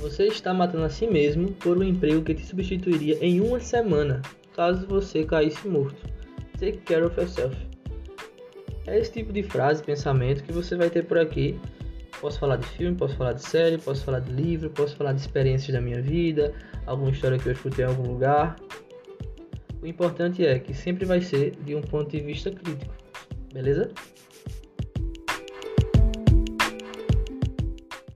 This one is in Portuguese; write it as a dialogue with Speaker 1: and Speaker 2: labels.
Speaker 1: Você está matando a si mesmo por um emprego que te substituiria em uma semana, caso você caísse morto. Take care of yourself. É esse tipo de frase, pensamento que você vai ter por aqui. Posso falar de filme, posso falar de série, posso falar de livro, posso falar de experiências da minha vida, alguma história que eu escutei em algum lugar. O importante é que sempre vai ser de um ponto de vista crítico, beleza?